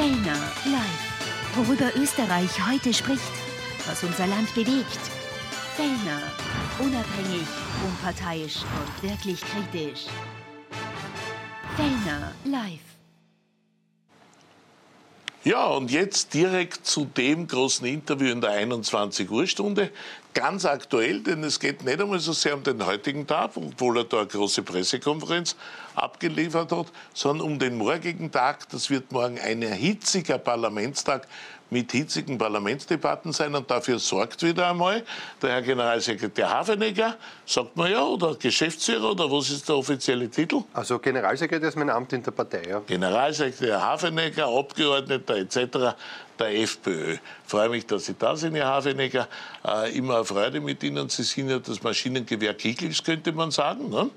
Fellner live. Worüber Österreich heute spricht, was unser Land bewegt. Fellner. Unabhängig, unparteiisch und wirklich kritisch. Fellner live. Ja, und jetzt direkt zu dem großen Interview in der 21 Uhr Stunde. Ganz aktuell, denn es geht nicht einmal so sehr um den heutigen Tag, obwohl er da eine große Pressekonferenz abgeliefert hat, sondern um den morgigen Tag. Das wird morgen ein hitziger Parlamentstag mit hitzigen Parlamentsdebatten sein und dafür sorgt wieder einmal der Herr Generalsekretär Hafenegger, sagt man ja, oder Geschäftsführer oder was ist der offizielle Titel? Also Generalsekretär ist mein Amt in der Partei, ja. Generalsekretär Hafenegger, Abgeordneter etc. der FPÖ. Freue mich, dass Sie da sind, Herr Hafenegger. Äh, immer eine Freude mit Ihnen. Sie sind ja das Maschinengewehr Kickels, könnte man sagen. Ne?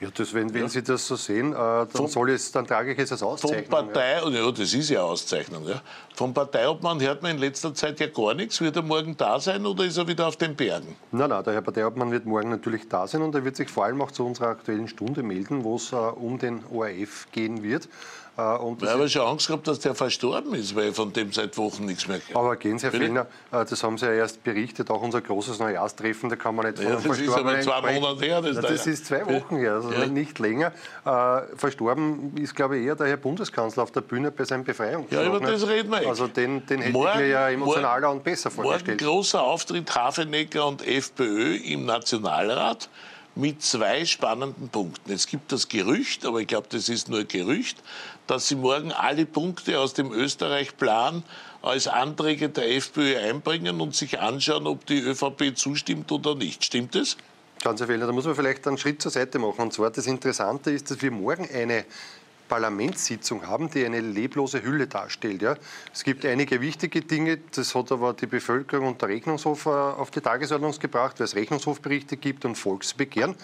Ja, das, wenn, wenn Sie das so sehen, äh, dann, vom, soll es, dann trage ich es als Auszeichnung. Von Partei, ja. ja, das ist ja Auszeichnung. Ja. Vom Parteiobmann hört man in letzter Zeit ja gar nichts. Wird er morgen da sein oder ist er wieder auf den Bergen? Nein, nein, der Herr Parteiobmann wird morgen natürlich da sein und er wird sich vor allem auch zu unserer aktuellen Stunde melden, wo es äh, um den ORF gehen wird. Äh, und ich habe schon Angst gehabt, dass der verstorben ist, weil von dem seit Wochen nichts mehr gehört. Aber gehen Sie, Herr Fellner, äh, das haben Sie ja erst berichtet, auch unser großes Neujahrstreffen, da kann man nicht von ja, Das ist aber zwei Monate her. Das, das ist zwei Wochen her, also ja. nicht länger. Äh, verstorben ist, glaube ich, eher der Herr Bundeskanzler auf der Bühne bei seinem Befreiungsschlag. Ja, über das reden wir Also den, den hätte morgen, ich mir ja emotionaler und besser vorgestellt. Morgen großer Auftritt Hafenecker und FPÖ im Nationalrat mit zwei spannenden Punkten. Es gibt das Gerücht, aber ich glaube, das ist nur Gerücht, dass Sie morgen alle Punkte aus dem Österreich-Plan als Anträge der FPÖ einbringen und sich anschauen, ob die ÖVP zustimmt oder nicht. Stimmt das? Ganz Herr Fellner, da muss man vielleicht einen Schritt zur Seite machen. Und zwar das Interessante ist, dass wir morgen eine Parlamentssitzung haben, die eine leblose Hülle darstellt. Ja. Es gibt einige wichtige Dinge, das hat aber die Bevölkerung und der Rechnungshof äh, auf die Tagesordnung gebracht, weil es Rechnungshofberichte gibt und Volksbegehren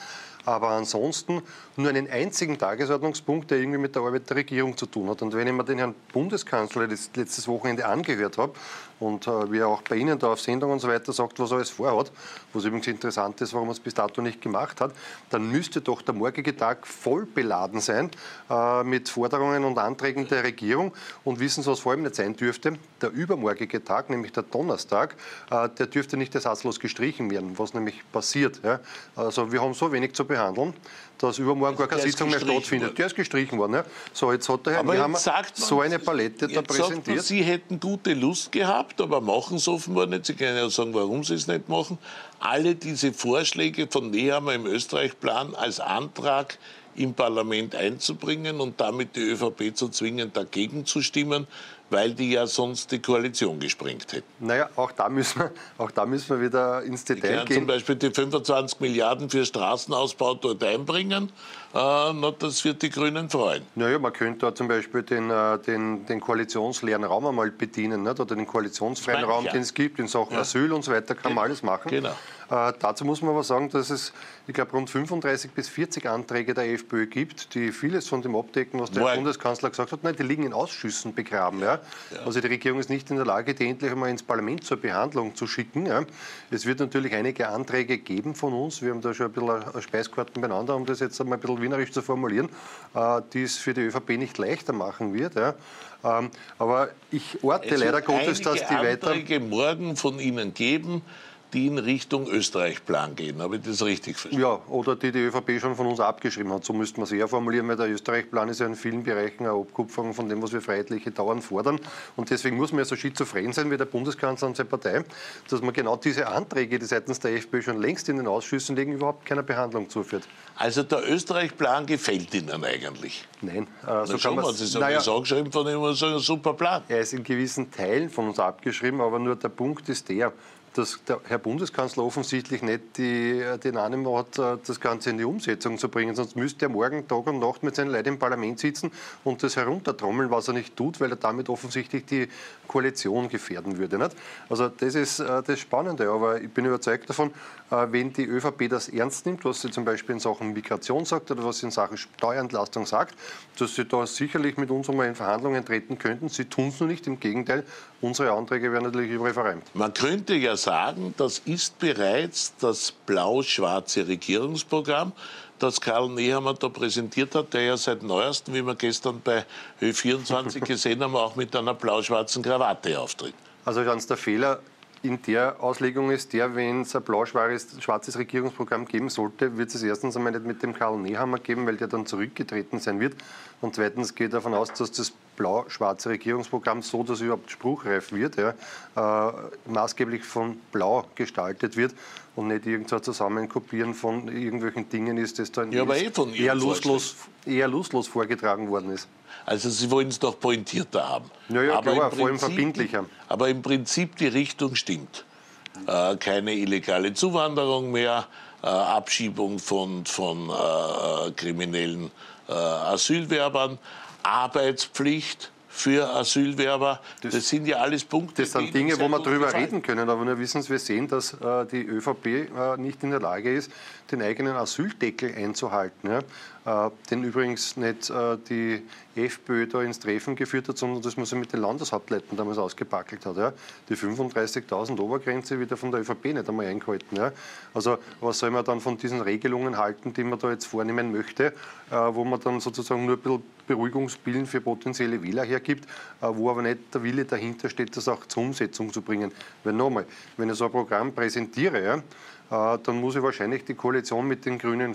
aber ansonsten nur einen einzigen Tagesordnungspunkt, der irgendwie mit der Arbeit der Regierung zu tun hat. Und wenn ich mir den Herrn Bundeskanzler letztes Wochenende angehört habe und äh, wie er auch bei Ihnen da auf Sendung und so weiter sagt, was er alles vorhat, was übrigens interessant ist, warum er es bis dato nicht gemacht hat, dann müsste doch der morgige Tag voll beladen sein äh, mit Forderungen und Anträgen der Regierung. Und wissen Sie, was vor allem nicht sein dürfte? Der übermorgige Tag, nämlich der Donnerstag, äh, der dürfte nicht ersatzlos gestrichen werden, was nämlich passiert. Ja? Also wir haben so wenig zu behandeln, dass übermorgen gar keine Sitzung mehr stattfindet. Worden. Der ist gestrichen worden. Ja. So, jetzt hat der Herr aber Nehammer so eine Palette da präsentiert. Man, Sie hätten gute Lust gehabt, aber machen es offenbar nicht. Sie können ja sagen, warum Sie es nicht machen. Alle diese Vorschläge von Nehammer im Österreich-Plan als Antrag im Parlament einzubringen und damit die ÖVP zu zwingen, dagegen zu stimmen, weil die ja sonst die Koalition gesprengt hätten. Naja, auch da müssen wir, auch da müssen wir wieder ins Detail gehen. zum Beispiel die 25 Milliarden für Straßenausbau dort einbringen. Äh, na, das wird die Grünen freuen. Naja, man könnte da zum Beispiel den, äh, den, den koalitionsleeren Raum einmal bedienen, nicht? oder den koalitionsfreien Raum, ja. den es gibt in Sachen ja. Asyl und so weiter, kann man alles machen. Genau. Äh, dazu muss man aber sagen, dass es, ich glaube, rund 35 bis 40 Anträge der FPÖ gibt, die vieles von dem abdecken, was der Morgen. Bundeskanzler gesagt hat. Nein, die liegen in Ausschüssen begraben. Ja? ja? Also die Regierung ist nicht in der Lage, die endlich einmal ins Parlament zur Behandlung zu schicken. Ja? Es wird natürlich einige Anträge geben von uns. Wir haben da schon ein bisschen Speiskarten beieinander, um das jetzt einmal ein bisschen wienerisch zu formulieren, äh, die es für die ÖVP nicht leichter machen wird. Ähm, aber ich orte leider Gottes, dass die weiter... Anträge morgen von Ihnen geben, die in Richtung Österreich-Plan gehen. Habe ich das richtig verstanden? Ja, oder die die ÖVP schon von uns abgeschrieben hat. So müsste man es eher formulieren, weil der Österreich-Plan ist ja in vielen Bereichen eine Abkupferung von dem, was wir freiheitliche Dauern fordern. Und deswegen muss man ja so schizophren sein wie der Bundeskanzler und seine Partei, dass man genau diese Anträge, die seitens der FPÖ schon längst in den Ausschüssen liegen, überhaupt keiner Behandlung zuführt. Also der Österreich-Plan gefällt Ihnen eigentlich? Nein. Äh, so kann man, Sie sagen, naja, angeschrieben von ihm, so ein super Plan. Er ist in gewissen Teilen von uns abgeschrieben, aber nur der Punkt ist der, dass der Herr Bundeskanzler offensichtlich nicht die, den Animo hat, äh, das Ganze in die Umsetzung zu bringen. Sonst müsste er morgen Tag und Nacht mit seinen Leuten im Parlament sitzen und das heruntertrommeln, was er nicht tut, weil er damit offensichtlich die Koalition gefährden würde. Nicht? Also das ist äh, das Spannende. Aber ich bin überzeugt davon, äh, wenn die ÖVP das ernst nimmt, was sie zum Beispiel in Sachen Migration sagt oder was sie in Sachen Steuerentlastung sagt, dass sie da sicherlich mit uns einmal in Verhandlungen treten könnten. Sie tun es nur nicht. Im Gegenteil, unsere Anträge werden natürlich überall verreimt. Man könnte ja sagen, das ist bereits das blau-schwarze Regierungsprogramm das Karl Nehammer da präsentiert hat, der ja seit neuestem, wie wir gestern bei Ö24 gesehen haben, auch mit einer blau-schwarzen Krawatte auftritt. Also ganz der Fehler in der Auslegung ist der, wenn es ein blau-schwarzes Regierungsprogramm geben sollte, wird es erstens einmal nicht mit dem Karl Nehammer geben, weil der dann zurückgetreten sein wird. Und zweitens geht davon aus, dass das blau-schwarze Regierungsprogramm so, dass es überhaupt spruchreif wird, ja, äh, maßgeblich von Blau gestaltet wird und nicht irgendein Zusammenkopieren von irgendwelchen Dingen ist, das dann ja, eh eher, loslos, eher loslos vorgetragen worden ist. Also Sie wollen es doch pointierter haben. Ja, ja, aber klar, vor allem verbindlicher. Aber im Prinzip die Richtung stimmt. Äh, keine illegale Zuwanderung mehr, äh, Abschiebung von, von äh, kriminellen äh, Asylwerbern, Arbeitspflicht für Asylwerber. Das, das, sind ja alles Punkte. Das sind Dinge, wo wir darüber reden können. Aber nur wissen Sie, wir sehen, dass äh, die ÖVP äh, nicht in der Lage ist, den eigenen Asyldeckel einzuhalten. Ja? Äh, den übrigens nicht äh, die FPÖ da ins Treffen geführt hat, sondern das man sie mit den Landeshauptleuten damals ausgepackelt hat. Ja. Die 35.000 Obergrenze wieder von der ÖVP nicht einmal eingehalten. Ja. Also was soll man dann von diesen Regelungen halten, die man da jetzt vornehmen möchte, äh, wo man dann sozusagen nur ein bisschen Beruhigungsbillen für potenzielle Wähler hergibt, wo aber nicht der Wille dahinter steht, das auch zur Umsetzung zu bringen. Weil nochmal, wenn ich so ein Programm präsentiere, ja, äh, dann muss ich wahrscheinlich die Koalition mit den Grünen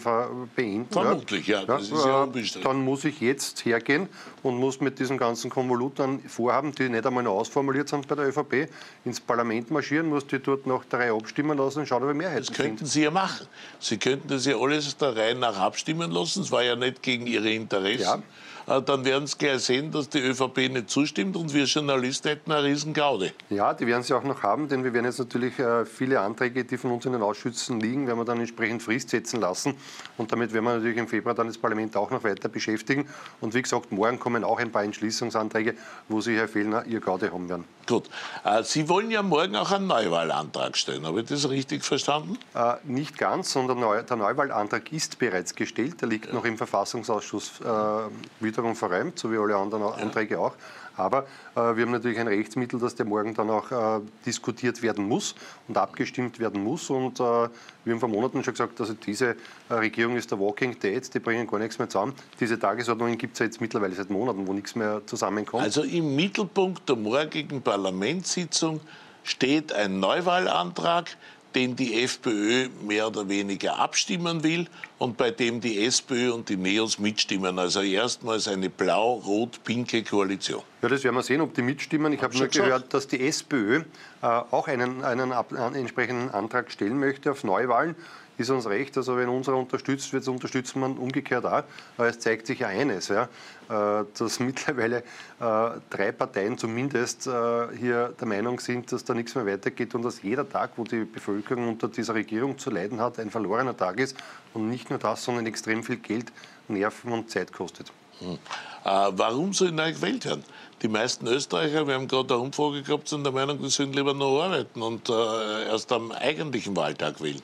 beenden. Vermutlich, ja. Das ist ja unbestritten. Dann muss ich jetzt hergehen und muss mit diesen ganzen Konvoluten Vorhaben, die nicht einmal noch ausformuliert sind bei der ÖVP, ins Parlament marschieren, muss die dort nach der Reihe abstimmen lassen und schauen, ob wir Mehrheiten Das könnten sind. Sie ja machen. Sie könnten das ja alles der Reihe nach abstimmen lassen. Es war ja nicht gegen Ihre Interessen. Ja. Äh, dann werden Sie gleich sehen, dass die ÖVP nicht zustimmt und wir Journalisten hätten eine Riesengaude. Ja, die werden sie auch noch haben, denn wir werden jetzt natürlich äh, viele Anträge, die von uns in den Ausschüssen liegen, werden wir dann entsprechend Frist setzen lassen. Und damit werden wir natürlich im Februar dann das Parlament auch noch weiter beschäftigen. Und wie gesagt, morgen kommen auch ein paar Entschließungsanträge, wo Sie, Herr Fehlner, Ihr Gaude haben werden. Gut. Äh, sie wollen ja morgen auch einen Neuwahlantrag stellen. Habe ich das richtig verstanden? Äh, nicht ganz, sondern der Neuwahlantrag ist bereits gestellt. Der liegt ja. noch im Verfassungsausschuss äh, wiederum verräumt, so wie alle anderen Anträge auch. Aber äh, wir haben natürlich ein Rechtsmittel, dass der morgen dann auch äh, diskutiert werden muss und abgestimmt werden muss. Und äh, wir haben vor Monaten schon gesagt, also diese äh, Regierung ist der Walking Dead, die bringen gar nichts mehr zusammen. Diese Tagesordnungen gibt es ja jetzt mittlerweile seit Monaten, wo nichts mehr zusammenkommt. Also im Mittelpunkt der morgigen Parlamentssitzung steht ein Neuwahlantrag, den die FPÖ mehr oder weniger abstimmen will und bei dem die SPÖ und die NEOS mitstimmen. Also erstmals eine blau-rot-pinke Koalition. Ja, das werden wir sehen, ob die mitstimmen. Ich habe nur gehört, dass die SPÖ äh, auch einen, einen, einen entsprechenden Antrag stellen möchte auf Neuwahlen ist uns recht. Also wenn unserer unterstützt wird, unterstützen wir umgekehrt auch. Aber es zeigt sich ja eines, ja, äh, dass mittlerweile äh, drei Parteien zumindest äh, hier der Meinung sind, dass da nichts mehr weitergeht und dass jeder Tag, wo die Bevölkerung unter dieser Regierung zu leiden hat, ein verlorener Tag ist und nicht nur das, sondern extrem viel Geld, Nerven und Zeit kostet. Hm. Äh, warum soll neu gewählt werden? Die meisten Österreicher, wir haben gerade eine Umfrage gehabt, sind der Meinung, wir sollen lieber noch arbeiten und äh, erst am eigentlichen Wahltag wählen.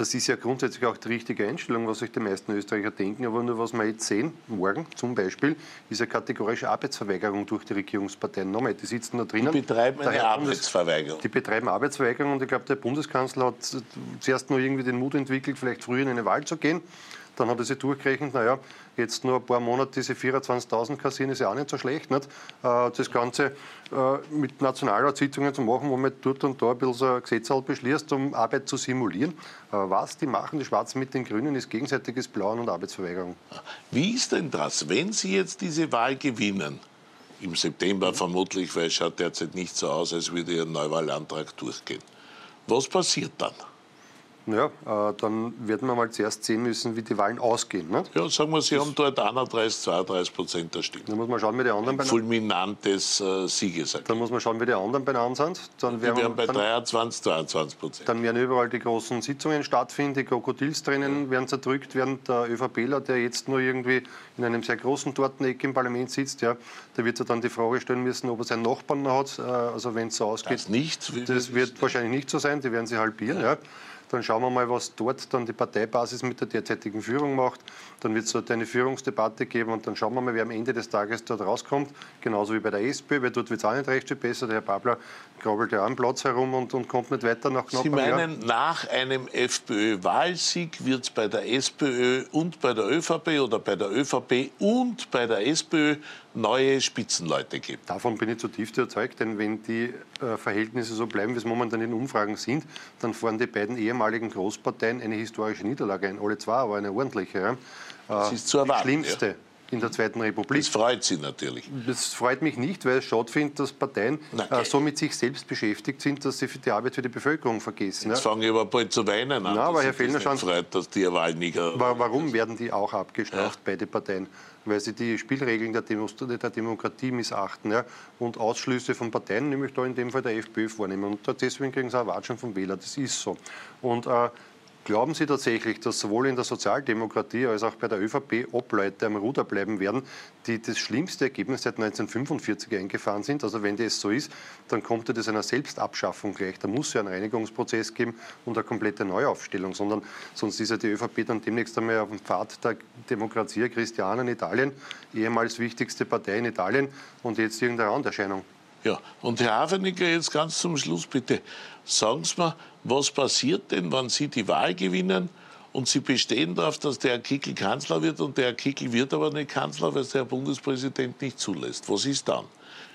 Das ist ja grundsätzlich auch die richtige Einstellung, was sich die meisten Österreicher denken. Aber nur was wir jetzt sehen, morgen zum Beispiel, ist eine kategorische Arbeitsverweigerung durch die Regierungsparteien. Nochmal, die sitzen da drinnen. Die betreiben eine Arbeitsverweigerung. Die betreiben Arbeitsverweigerung und ich glaube, der Bundeskanzler hat zuerst nur irgendwie den Mut entwickelt, vielleicht früher in eine Wahl zu gehen. Dann hat er sich durchgerechnet, naja, jetzt nur ein paar Monate diese 24.000 kassieren, ist ja auch nicht so schlecht. Nicht? Äh, das Ganze äh, mit Nationalratssitzungen zu machen, wo man dort und da ein bisschen so ein Gesetz halt beschließt, um Arbeit zu simulieren. Äh, was die machen, die Schwarzen mit den Grünen, ist gegenseitiges Blauen und Arbeitsverweigerung. Wie ist denn das, wenn Sie jetzt diese Wahl gewinnen? Im September vermutlich, weil es schaut derzeit nicht so aus, als würde Ihr Neuwahlantrag durchgehen. Was passiert dann? Ja, äh, dann werden wir mal zuerst sehen müssen, wie die Wahlen ausgehen. Ne? Ja, sagen wir, Sie das haben dort 31, 32 Prozent der Stimmen. Dann muss man schauen, wie die anderen Ein fulminantes äh, Siegesergebnis. Dann muss man schauen, wie die anderen benannt sind. Dann wir wären bei dann, 23, 22 Prozent. Dann werden überall die großen Sitzungen stattfinden, die Krokodilstränen ja. werden zerdrückt, während der ÖVPler, der jetzt nur irgendwie in einem sehr großen Torteneck im Parlament sitzt, ja, der wird sich dann die Frage stellen müssen, ob er seinen Nachbarn noch hat. Äh, also wenn es so ausgeht. Das nicht? Das wird wahrscheinlich nicht so sein, die werden sie halbieren. Ja. ja. Dann schauen wir mal, was dort dann die Parteibasis mit der derzeitigen Führung macht. Dann wird es dort eine Führungsdebatte geben und dann schauen wir mal, wer am Ende des Tages dort rauskommt. Genauso wie bei der SPÖ, weil dort wird es auch nicht recht viel besser. Der Herr Babler krabbelt ja am Platz herum und, und kommt nicht weiter nach knapp Sie meinen, nach einem FPÖ-Wahlsieg wird es bei der SPÖ und bei der ÖVP oder bei der ÖVP und bei der SPÖ neue Spitzenleute geben? Davon bin ich zutiefst überzeugt, denn wenn die äh, Verhältnisse so bleiben, wie es momentan in Umfragen sind, dann fahren die beiden ehemaligen Großparteien eine historische Niederlage ein. Alle zwei, aber eine ordentliche. Ja. Das ist zu erwarten. Die schlimmste. Ja in der Zweiten Republik. Das freut Sie natürlich. Das freut mich nicht, weil ich schade finde, dass Parteien äh, so mit sich selbst beschäftigt sind, dass sie für die Arbeit für die Bevölkerung vergessen. Jetzt ja. fange ich aber bald zu weinen an. Na, aber Herr Fellner, schon, freut, dass die Wahl nicht Warum werden die auch abgestraft, ja. beide Parteien? Weil sie die Spielregeln der, der Demokratie missachten ja, und Ausschlüsse von Parteien, nämlich da in dem Fall der FPÖ, vornehmen. Und deswegen kriegen sie auch Watschen vom Wähler. Das ist so. Und äh, Glauben Sie tatsächlich, dass sowohl in der Sozialdemokratie als auch bei der ÖVP Obleute am Ruder bleiben werden, die das schlimmste Ergebnis seit 1945 eingefahren sind? Also wenn das so ist, dann kommt das einer Selbstabschaffung gleich. Da muss es ja einen Reinigungsprozess geben und eine komplette Neuaufstellung. Sondern, sonst ist ja die ÖVP dann demnächst einmal auf dem Pfad der Demokratie Christiana in Italien, ehemals wichtigste Partei in Italien und jetzt irgendeine Randerscheinung. Ja, und Herr Haveniger, jetzt ganz zum Schluss bitte, sagen Sie mir, was passiert denn, wenn Sie die Wahl gewinnen und Sie bestehen darauf, dass der Herr Kickel Kanzler wird und der Herr Kickel wird aber nicht Kanzler, weil es der Herr Bundespräsident nicht zulässt? Was ist dann?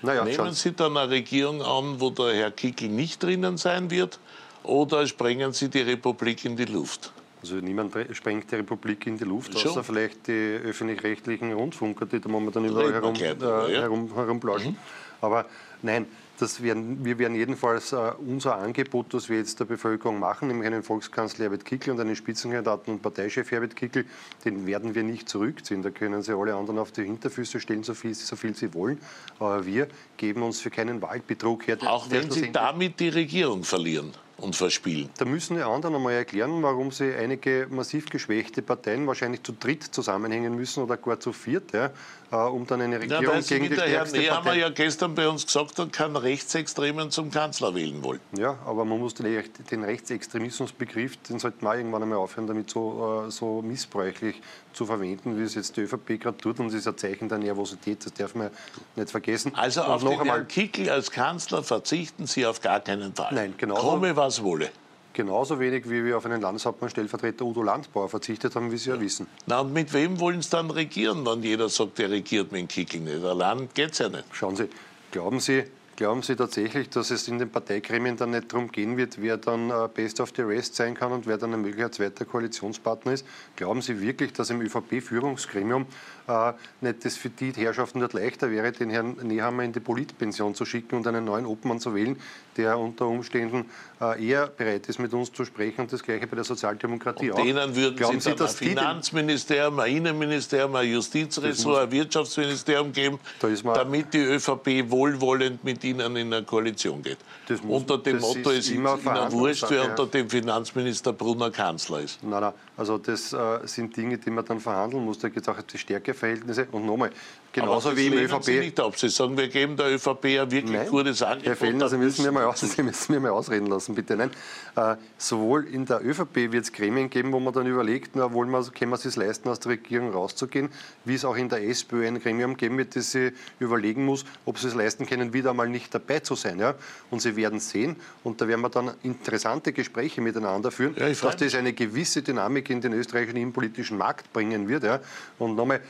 Naja, Nehmen schon. Sie dann eine Regierung an, wo der Herr Kickel nicht drinnen sein wird oder sprengen Sie die Republik in die Luft? Also niemand sprengt die Republik in die Luft, außer Schon. vielleicht die öffentlich-rechtlichen Rundfunker, die da momentan überall herum, äh, herum, herumplauschen. Mhm. Aber nein, das werden, wir werden jedenfalls uh, unser Angebot, das wir jetzt der Bevölkerung machen, nämlich einen Volkskanzler Herbert Kickl und einen Spitzenkandidaten und Parteichef Herbert Kickl, den werden wir nicht zurückziehen. Da können sie alle anderen auf die Hinterfüße stellen, so viel, so viel sie wollen. Aber wir geben uns für keinen Wahlbetrug her. Auch wenn sie damit die Regierung verlieren und verspielen. Da müssen die anderen einmal erklären, warum sie einige massiv geschwächte Parteien wahrscheinlich zu dritt zusammenhängen müssen oder gar zu viert, ja, äh, um dann eine Regierung ja, gegen die stärkste Partei... haben ja gestern bei uns gesagt, er kann Rechtsextremen zum Kanzler wählen wollen. Ja, aber man muss den, den Rechtsextremismusbegriff, den sollte man irgendwann einmal aufhören, damit so, äh, so missbräuchlich zu verwenden, wie es jetzt die ÖVP gerade tut. Und es ist ein Zeichen der Nervosität, das darf man nicht vergessen. Also und auf noch den einmal, Herrn Kickl als Kanzler verzichten Sie auf gar keinen Fall. Nein, genau. Komme, was wolle. Genauso wenig, wie wir auf einen Landeshauptmann Stellvertreter Udo Landbauer verzichtet haben, wie Sie ja, wissen. Na, und mit wem wollen Sie dann regieren, wenn jeder sagt, er regiert mit dem Kickl nicht? Allein geht es ja nicht. Schauen Sie, glauben Sie, Glauben Sie tatsächlich, dass es in den Parteigremien dann nicht darum gehen wird, wer dann äh, Best of the Rest sein kann und wer dann ein möglicher zweiter Koalitionspartner ist? Glauben Sie wirklich, dass im ÖVP-Führungsgremium äh, nicht das für die Herrschaften dort leichter wäre, den Herrn Nehammer in die Politpension zu schicken und einen neuen Obmann zu wählen, der unter Umständen äh, eher bereit ist, mit uns zu sprechen und das Gleiche bei der Sozialdemokratie und auch. Denen würden Glauben Sie, Sie dann ein Finanzministerium, ein Innenministerium, ein Justizressort, ein Wirtschaftsministerium geben, damit die ÖVP wohlwollend mit Ihnen in eine Koalition geht. Muss, unter dem Motto, es ist Ihnen wurscht, wer unter dem Finanzminister Brunner Kanzler ist. Nein, nein, also das äh, sind Dinge, die man dann verhandeln muss. Da geht es auch um die Stärkeverhältnisse. Und nochmal, genauso wie im ÖVP. Sie nicht ab. Sie sagen, wir geben der ÖVP ein wirklich Nein, gutes Angebot. Herr Fellner, Sie müssen, mir mal aus, Sie müssen mir mal ausreden lassen, bitte. Nein, äh, sowohl in der ÖVP wird es Gremien geben, wo man dann überlegt, na, wollen wir, können wir es sich leisten, aus der Regierung rauszugehen, wie es auch in der SPÖ ein Gremium geben wird, das sie überlegen muss, ob sie es leisten können, wieder einmal nicht dabei zu sein. Ja? Und Sie werden sehen, und da werden wir dann interessante Gespräche miteinander führen, ja, dass das eine gewisse Dynamik in den österreichischen innenpolitischen Markt bringen wird. Ja? Und nochmal,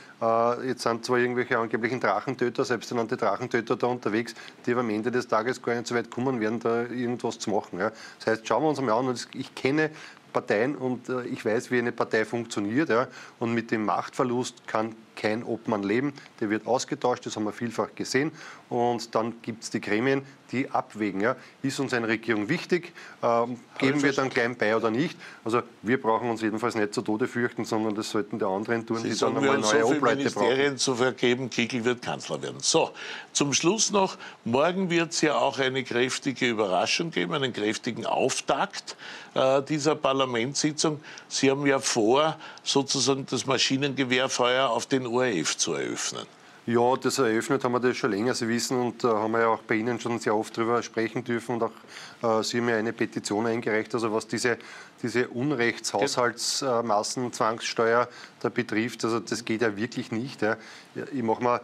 jetzt sind zwar irgendwelche angeblichen Drachentöter, selbsternannte Drachentöter da unterwegs, die aber am Ende des Tages gar nicht so weit kommen werden, da irgendwas zu machen. Ja? Das heißt, schauen wir uns einmal an, ich kenne Parteien und äh, ich weiß, wie eine Partei funktioniert. Ja? Und mit dem Machtverlust kann kein Obmann leben. Der wird ausgetauscht, das haben wir vielfach gesehen. Und dann gibt es die Gremien, die abwägen. Ja. Ist uns eine Regierung wichtig? Ähm, geben wir dann klein bei oder nicht? Also wir brauchen uns jedenfalls nicht zu Tode fürchten, sondern das sollten die anderen tun, Sie die dann einmal neue so Obleute Ministerien brauchen. zu vergeben, Kickel wird Kanzler werden. So, zum Schluss noch, morgen wird es ja auch eine kräftige Überraschung geben, einen kräftigen Auftakt äh, dieser Parlamentssitzung. Sie haben ja vor, sozusagen das Maschinengewehrfeuer auf den ORF zu eröffnen. Ja, das eröffnet haben wir das schon länger, Sie wissen, und äh, haben wir ja auch bei Ihnen schon sehr oft darüber sprechen dürfen und auch äh, Sie haben ja eine Petition eingereicht, also was diese, diese Unrechtshaushaltsmassenzwangssteuer da betrifft, also das geht ja wirklich nicht. Ja. Ich mache mal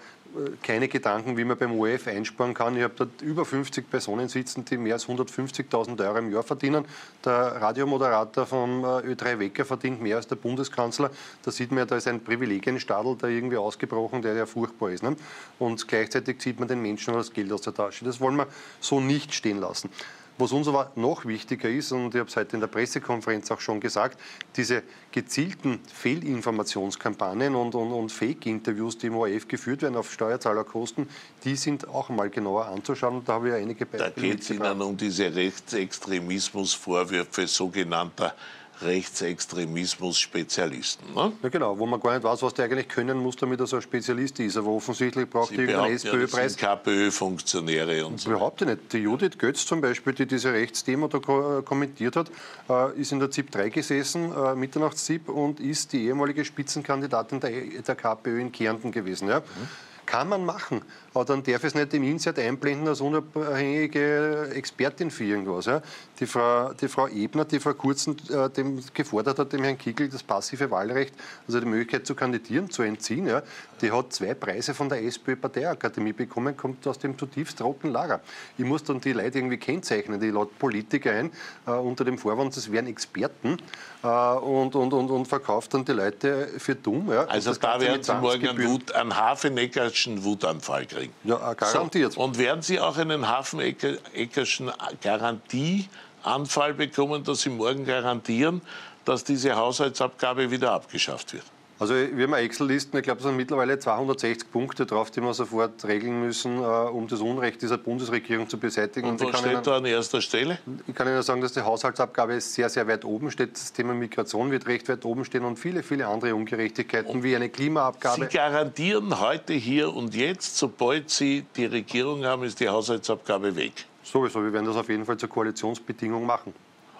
keine Gedanken, wie man beim ORF einsparen kann. Ich habe dort über 50 Personen sitzen, die mehr als 150.000 Euro im Jahr verdienen. Der Radiomoderator vom äh, Ö3 Wecker verdient mehr als der Bundeskanzler. Da sieht man ja, da ist ein Privilegienstadel da irgendwie ausgebrochen, der ja furchtbar ist. Ne? Und gleichzeitig zieht man den Menschen das Geld aus der Tasche. Das wollen wir so nicht stehen lassen. Was uns aber noch wichtiger ist, und ich habe es heute in der Pressekonferenz auch schon gesagt, diese gezielten Fehlinformationskampagnen und, und, und Fake-Interviews, die im ORF geführt werden auf Steuerzahlerkosten, die sind auch mal genauer anzuschauen. Und da habe ich einige Beispiele. Da geht es Ihnen um diese Rechtsextremismusvorwürfe sogenannter Rechtsextremismus-Spezialisten. Ne? Ja, genau, wo man gar nicht weiß, was der eigentlich können muss, damit er so ein Spezialist ist. Aber offensichtlich braucht Sie irgendeinen SPÖ-Preis. Ja, KPÖ-Funktionäre und so. Überhaupt nicht. Die Judith Götz zum Beispiel, die diese Rechtsdemo da ko kommentiert hat, äh, ist in der ZIP 3 gesessen, äh, Mitternachts-ZIP, und ist die ehemalige Spitzenkandidatin der, der KPÖ in Kärnten gewesen. Ja? Mhm. Kann man machen. Aber dann darf es nicht im Insert einblenden als unabhängige Expertin für irgendwas. Ja. Die, Frau, die Frau Ebner, die vor kurzem äh, dem gefordert hat, dem Herrn Kickel das passive Wahlrecht, also die Möglichkeit zu kandidieren, zu entziehen, ja, die hat zwei Preise von der SPÖ-Parteiakademie bekommen, kommt aus dem zutiefst roten Lager. Ich muss dann die Leute irgendwie kennzeichnen, die laut Politiker ein, äh, unter dem Vorwand, das wären Experten äh, und, und, und, und verkauft dann die Leute für dumm. Ja. Also da werden Sie morgen einen, Wut, einen Hafeneckerschen Wutanfall kriegen. Ja, garantiert. So. Und werden Sie auch einen Hafeneckerschen Garantieanfall bekommen, dass Sie morgen garantieren, dass diese Haushaltsabgabe wieder abgeschafft wird? Also wir haben Excel-Listen, ich glaube, es sind mittlerweile 260 Punkte drauf, die wir sofort regeln müssen, äh, um das Unrecht dieser Bundesregierung zu beseitigen. Und, Und was steht Ihnen, da an erster Stelle? Ich kann Ihnen sagen, dass die Haushaltsabgabe sehr, sehr weit oben steht. Das Thema Migration wird recht weit oben stehen und viele, viele andere Ungerechtigkeiten, und wie eine Klimaabgabe. Sie garantieren heute, hier und jetzt, sobald Sie die Regierung haben, ist die Haushaltsabgabe weg? Sowieso, wir werden das auf jeden Fall zur Koalitionsbedingung machen.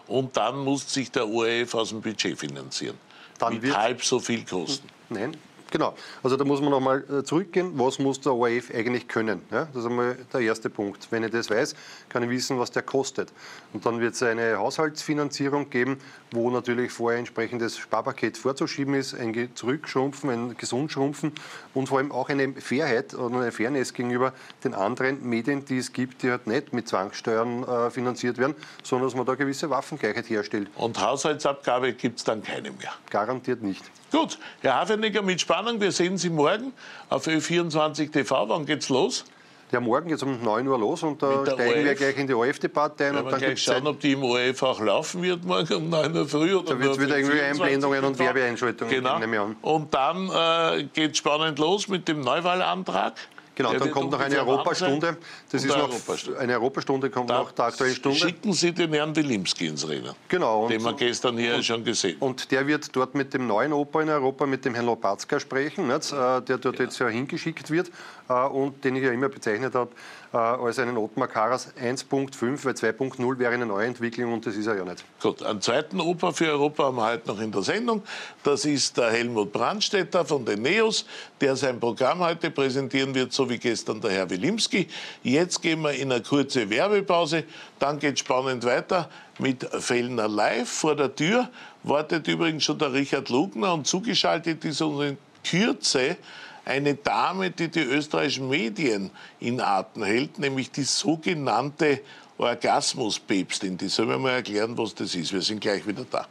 Und dann muss sich der ORF aus dem Budget finanzieren dann mit halb so viel kosten. Nein, Genau. Also da muss man nochmal äh, zurückgehen. Was muss der ORF eigentlich können? Ja, das ist einmal der erste Punkt. Wenn ich das weiß, kann ich wissen, was der kostet. Und dann wird es eine Haushaltsfinanzierung geben, wo natürlich vorher entsprechendes Sparpaket vorzuschieben ist, ein Zurückschrumpfen, ein Gesundschrumpfen und vor allem auch eine Fairheit und eine Fairness gegenüber den anderen Medien, die es gibt, die halt nicht mit Zwangssteuern äh, finanziert werden, sondern dass man da gewisse Waffengleichheit herstellt. Und Haushaltsabgabe gibt es dann keine mehr? Garantiert nicht. Gut, Herr Hafeniger, mit Spannung. Wir sehen Sie morgen auf Ö24 TV. Wann geht's los? Ja, morgen geht es um 9 Uhr los und da steigen ORF. wir gleich in die ORF-Debatte ein. Ja, und dann gleich schauen, ob die im ORF auch laufen wird morgen um 9 Uhr früh. Oder da wird es wieder irgendwie Einblendungen und Werbeeinschaltungen genau. geben. Und dann äh, geht es spannend los mit dem Neuwahlantrag. Genau, dann kommt noch eine Europastunde. Das ist noch Europastunde. eine Europastunde, kommt da nach der aktuellen Stunde. Schicken Sie den Herrn Wilimski ins Rennen. Genau. Den wir gestern hier und, schon gesehen Und der wird dort mit dem neuen Oper in Europa, mit dem Herrn Lopatzka sprechen, nicht, äh, der dort ja. jetzt ja hingeschickt wird äh, und den ich ja immer bezeichnet habe als einen Ottmar Karas 1.5, weil 2.0 wäre eine Neuentwicklung und das ist er ja nicht. Gut, einen zweiten Oper für Europa haben wir heute noch in der Sendung. Das ist der Helmut Brandstätter von den NEOS, der sein Programm heute präsentieren wird, so wie gestern der Herr Wilimski. Jetzt gehen wir in eine kurze Werbepause, dann geht es spannend weiter mit Fellner Live. Vor der Tür wartet übrigens schon der Richard Lugner und zugeschaltet ist uns in Kürze eine Dame, die die österreichischen Medien in Atem hält, nämlich die sogenannte Orgasmuspäpstin. Die soll mir mal erklären, was das ist. Wir sind gleich wieder da.